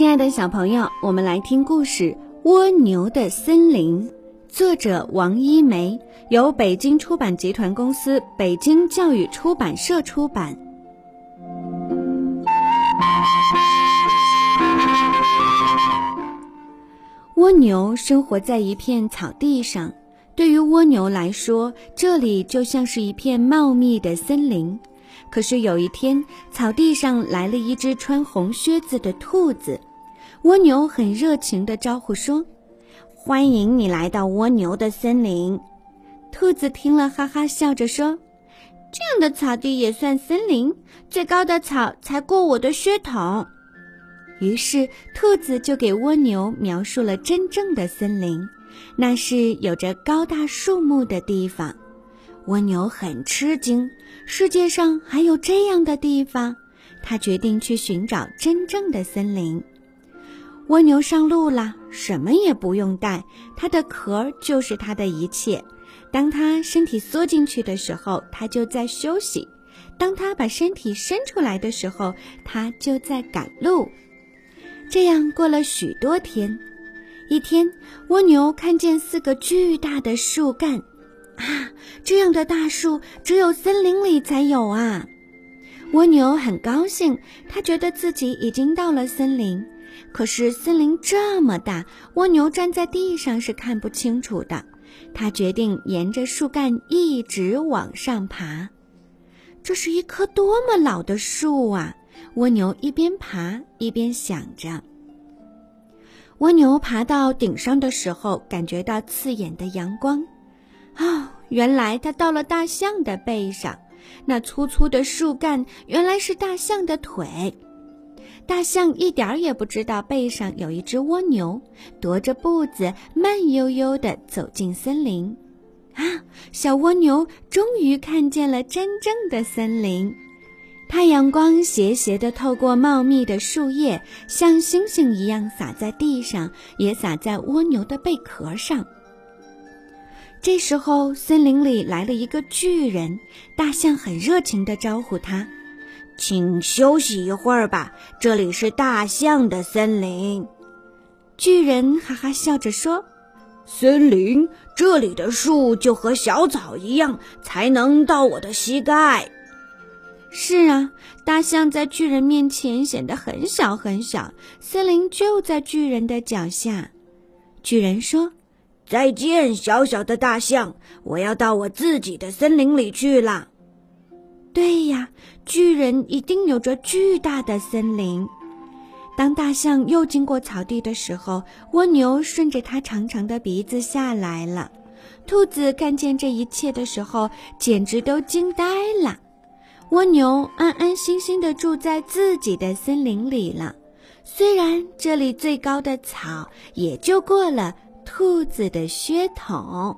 亲爱的小朋友，我们来听故事《蜗牛的森林》，作者王一梅，由北京出版集团公司、北京教育出版社出版。蜗牛生活在一片草地上，对于蜗牛来说，这里就像是一片茂密的森林。可是有一天，草地上来了一只穿红靴子的兔子。蜗牛很热情地招呼说：“欢迎你来到蜗牛的森林。”兔子听了，哈哈笑着说：“这样的草地也算森林？最高的草才过我的靴筒。”于是，兔子就给蜗牛描述了真正的森林，那是有着高大树木的地方。蜗牛很吃惊，世界上还有这样的地方。他决定去寻找真正的森林。蜗牛上路了，什么也不用带，它的壳就是它的一切。当它身体缩进去的时候，它就在休息；当它把身体伸出来的时候，它就在赶路。这样过了许多天，一天，蜗牛看见四个巨大的树干。啊，这样的大树只有森林里才有啊！蜗牛很高兴，它觉得自己已经到了森林。可是森林这么大，蜗牛站在地上是看不清楚的。它决定沿着树干一直往上爬。这是一棵多么老的树啊！蜗牛一边爬一边想着。蜗牛爬到顶上的时候，感觉到刺眼的阳光。哦，原来它到了大象的背上，那粗粗的树干原来是大象的腿。大象一点儿也不知道背上有一只蜗牛，踱着步子慢悠悠地走进森林。啊，小蜗牛终于看见了真正的森林。太阳光斜斜地透过茂密的树叶，像星星一样洒在地上，也洒在蜗牛的贝壳上。这时候，森林里来了一个巨人，大象很热情地招呼他：“请休息一会儿吧，这里是大象的森林。”巨人哈哈笑着说：“森林这里的树就和小草一样，才能到我的膝盖。”是啊，大象在巨人面前显得很小很小，森林就在巨人的脚下。巨人说。再见，小小的大象，我要到我自己的森林里去了。对呀，巨人一定有着巨大的森林。当大象又经过草地的时候，蜗牛顺着它长长的鼻子下来了。兔子看见这一切的时候，简直都惊呆了。蜗牛安安心心地住在自己的森林里了，虽然这里最高的草也就过了。兔子的靴筒。